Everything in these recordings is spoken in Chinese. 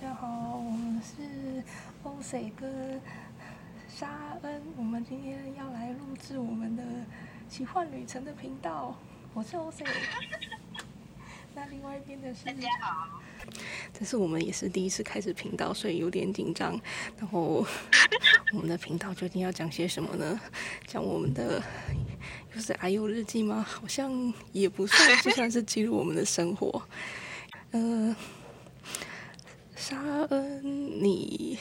家好，我们是 O C 哥沙恩，我们今天要来录制我们的奇幻旅程的频道。我是 OC，那另外一边的是大家好，这是我们也是第一次开始频道，所以有点紧张。然后我们的频道究竟要讲些什么呢？讲我们的又是 IU 日记吗？好像也不算，就算是记录我们的生活。呃，沙恩，你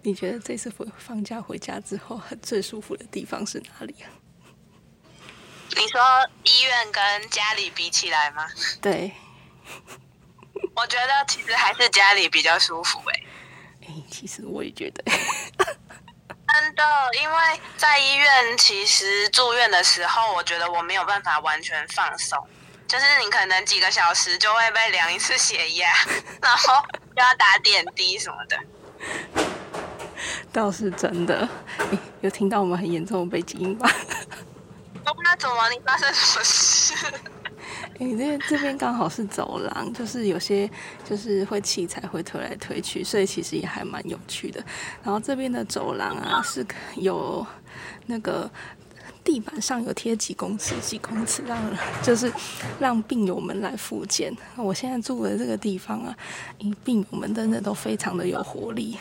你觉得这次回放假回家之后，最舒服的地方是哪里啊？你说医院跟家里比起来吗？对，我觉得其实还是家里比较舒服哎、哎、其实我也觉得，真的，因为在医院其实住院的时候，我觉得我没有办法完全放松，就是你可能几个小时就会被量一次血压，然后又要打点滴什么的。倒是真的。哎有听到我们很严重的背景音吧？哦，那怎么？你发生什么事？哎、这这边刚好是走廊，就是有些就是会器材会推来推去，所以其实也还蛮有趣的。然后这边的走廊啊是有那个地板上有贴几公尺几公尺，让就是让病友们来复健。我现在住的这个地方啊，诶病友们真的都非常的有活力。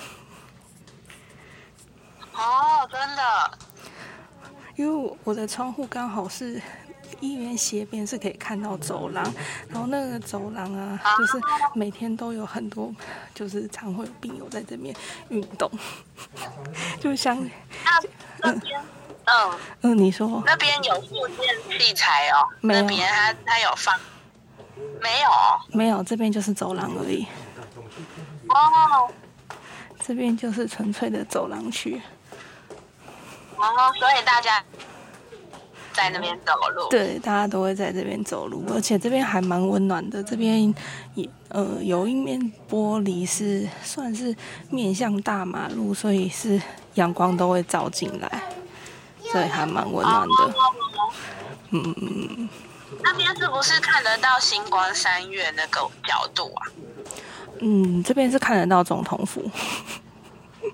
哦，真的，因为我我的窗户刚好是医院斜边，是可以看到走廊，然后那个走廊啊，就是每天都有很多，就是常会有病友在这边运动，就像那那边，嗯，嗯嗯，你说那边有附件器材哦，没有那边他他有放，没有哦没有？这边就是走廊而已，哦。这边就是纯粹的走廊区。哦，所以大家在那边走路。对，大家都会在这边走路，而且这边还蛮温暖的。这边也呃有一面玻璃是算是面向大马路，所以是阳光都会照进来，所以还蛮温暖的。哦嗯嗯嗯，那边是不是看得到星光三月那个角度啊？嗯，这边是看得到总统府，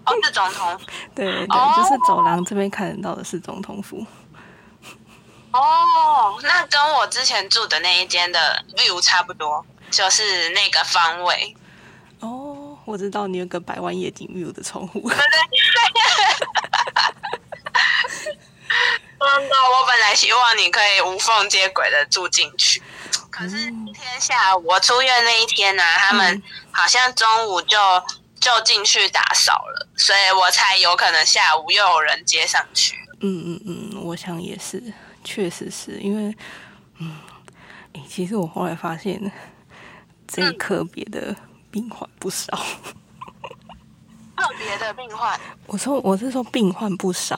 哦，是总统府。对对对，哦就是走廊这边看得到的是总统府。哦，那跟我之前住的那一间的 view 差不多，就是那个方位。哦，我知道你有个百万夜景 view 的窗户。真 的，我本来希望你可以无缝接轨的住进去，可是今天下午我出院那一天呢、他们嗯好像中午就就进去打扫了，所以我才有可能下午又有人接上去。嗯嗯嗯，我想也是，确实是因为，嗯，诶，其实我后来发现，这一科别的病患不少。特别的病患，我说我是说病患不少，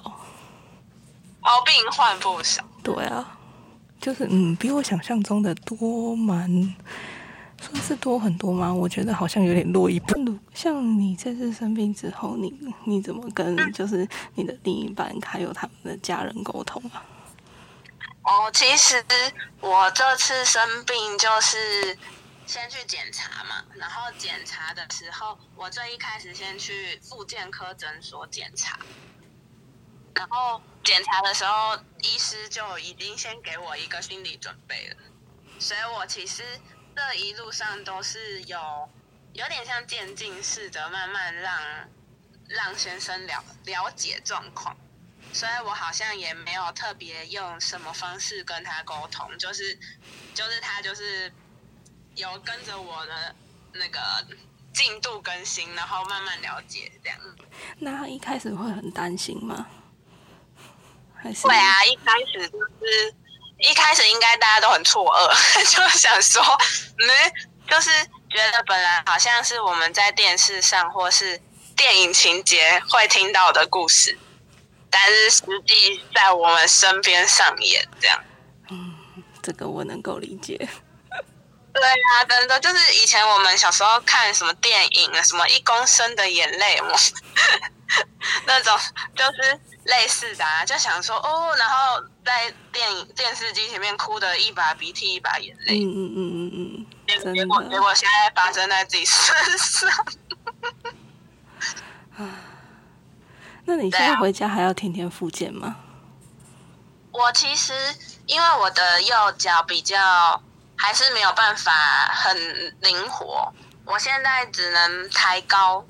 哦，病患不少。对啊，就是嗯，比我想象中的多蛮，算是多很多吗？我觉得好像有点落一半。像你这次生病之后，你你怎么跟就是你的另一半还有他们的家人沟通啊？哦，其实我这次生病就是先去检查嘛，然后检查的时候，我最一开始先去复健科诊所检查，然后检查的时候，医师就已经先给我一个心理准备了，所以我其实这一路上都是有有点像渐进式的，慢慢让让先生了了解状况。所以我好像也没有特别用什么方式跟他沟通，就是就是他就是有跟着我的那个进度更新，然后慢慢了解这样。那他一开始会很担心吗？还是对啊，一开始就是一开始应该大家都很错愕，就想说，嗯，就是觉得本来好像是我们在电视上或是电影情节会听到的故事，但是实际在我们身边上演这样。嗯这个我能够理解。对啊，真的就是以前我们小时候看什么电影啊，什么一公升的眼泪嘛，那种就是类似的啊，就想说哦，然后在电影电视机前面哭的一把鼻涕一把眼泪。嗯嗯嗯嗯嗯，真结果结果现在发生在自己身上。那你现在回家还要天天复健吗？我其实因为我的右脚比较还是没有办法很灵活，我现在只能抬高，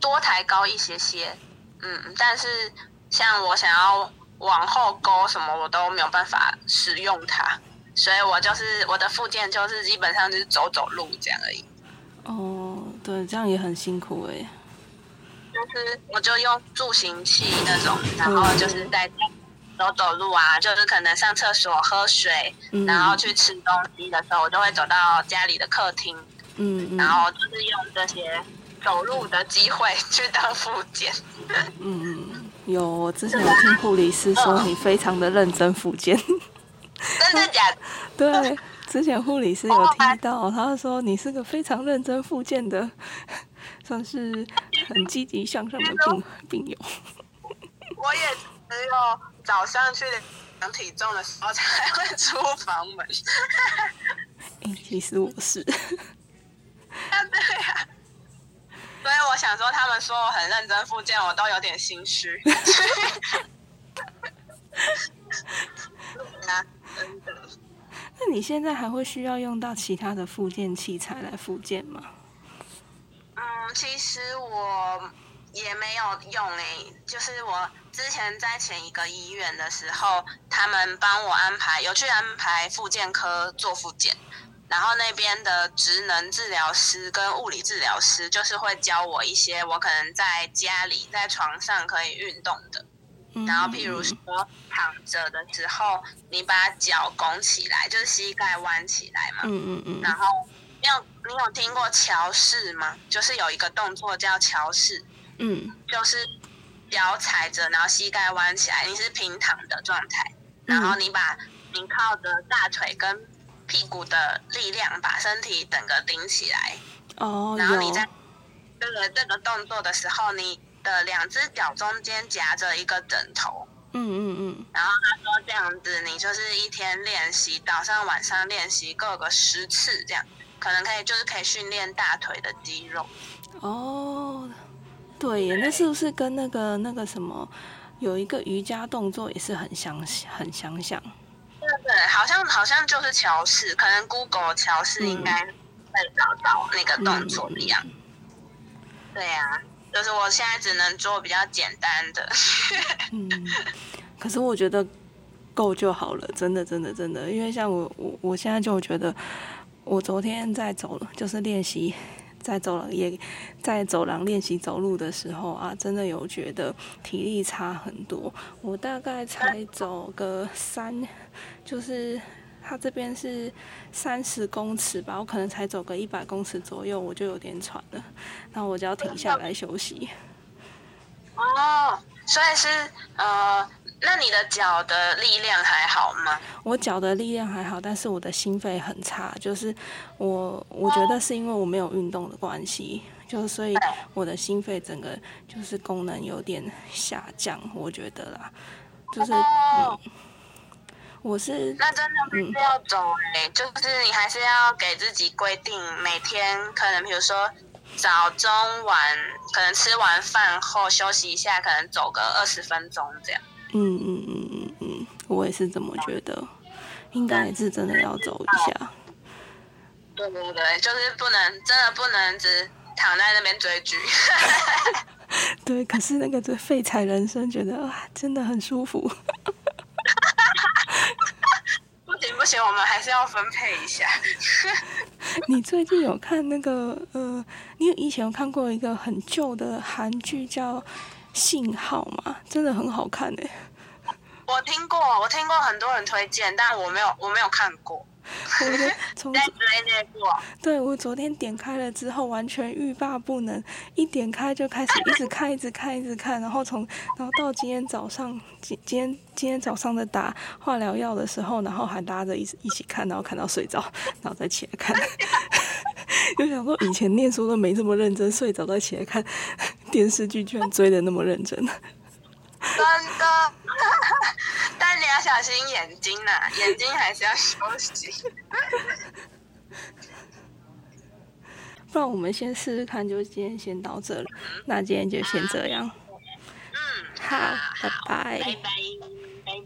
多抬高一些些，嗯，但是像我想要往后勾什么，我都没有办法使用它，所以我就是我的附件就是基本上就是走走路这样而已。哦，对，这样也很辛苦哎。就是我就用助行器那种，然后就是在走走路啊，就是可能上厕所、喝水，嗯然后去吃东西的时候，我就会走到家里的客厅，嗯然后就是用这些走路的机会去当复健。嗯嗯，有，我之前有听护理师说你非常的认真复健。真的假的？对，之前护理师有听到，他说你是个非常认真复健的，算是很积极向上的病病友。我也只有早上去量体重的时候才会出房门。哎、其实我是，啊，对呀、所以我想说，他们说我很认真复健，我都有点心虚。啊，真的。那你现在还会需要用到其他的复健器材来复健吗？嗯，其实我也没有用诶、就是我之前在前一个医院的时候，他们帮我安排有去安排复健科做复健，然后那边的职能治疗师跟物理治疗师就是会教我一些我可能在家里在床上可以运动的。嗯然后譬如说躺着的时候，你把脚拱起来，就是膝盖弯起来嘛。嗯嗯嗯然后你有你有听过桥式吗？就是有一个动作叫桥式，嗯就是脚踩着，然后膝盖弯起来，你是平躺的状态，然后你把你靠着大腿跟屁股的力量把身体整个顶起来，哦有然后你在这个这个动作的时候，你的两只脚中间夹着一个枕头。嗯嗯嗯然后他说这样子，你就是一天练习，早上晚上练习各个十次，这样可能可以就是可以训练大腿的肌肉。哦，对耶，那是不是跟那个那个什么有一个瑜伽动作也是很相很相像？对对，好像好像就是桥式，可能 Google 桥式应该会找到那个动作一样。对呀、就是我现在只能做比较简单的。嗯，可是我觉得够就好了，真的，真的，真的，因为像我，我我现在就觉得，我昨天在走了，就是练习在走廊也在走廊练习走路的时候啊，真的有觉得体力差很多。我大概才走个三，就是它这边是三十公尺吧，我可能才走个一百公尺左右，我就有点喘了，那我就要停下来休息。哦，所以是呃，那你的脚的力量还好吗？我脚的力量还好，但是我的心肺很差，就是我我觉得是因为我没有运动的关系，就是所以我的心肺整个就是功能有点下降，我觉得啦，就是哦。嗯，我是那真的还是要走哎、就是你还是要给自己规定，每天可能比如说早中晚，可能吃完饭后休息一下，可能走个二十分钟这样。嗯嗯嗯嗯嗯，我也是这么觉得，应该也是真的要走一下。对对对，就是不能真的不能只躺在那边追剧。对，可是那个这废柴人生，觉得啊真的很舒服。不行不行，我们还是要分配一下。你最近有看那个呃，你以前有看过一个很旧的韩剧叫《信号》嘛？真的很好看诶、我听过，我听过很多人推荐，但我没有我没有看过。我 在追那部哦，对我昨天点开了之后，完全欲罢不能，一点开就开始一直看，一直看，一直看，然后从然后到今天早上，今今天今天早上的打化疗药的时候，然后还拉着一起一起看，然后看到睡着，然后再起来看。就想说以前念书都没这么认真，睡着再起来看电视剧，居然追的那么认真。真的。但你要小心眼睛呐、眼睛还是要休息。不然我们先试试看，就今天先到这了。那今天就先这样。嗯，好，拜拜。拜拜。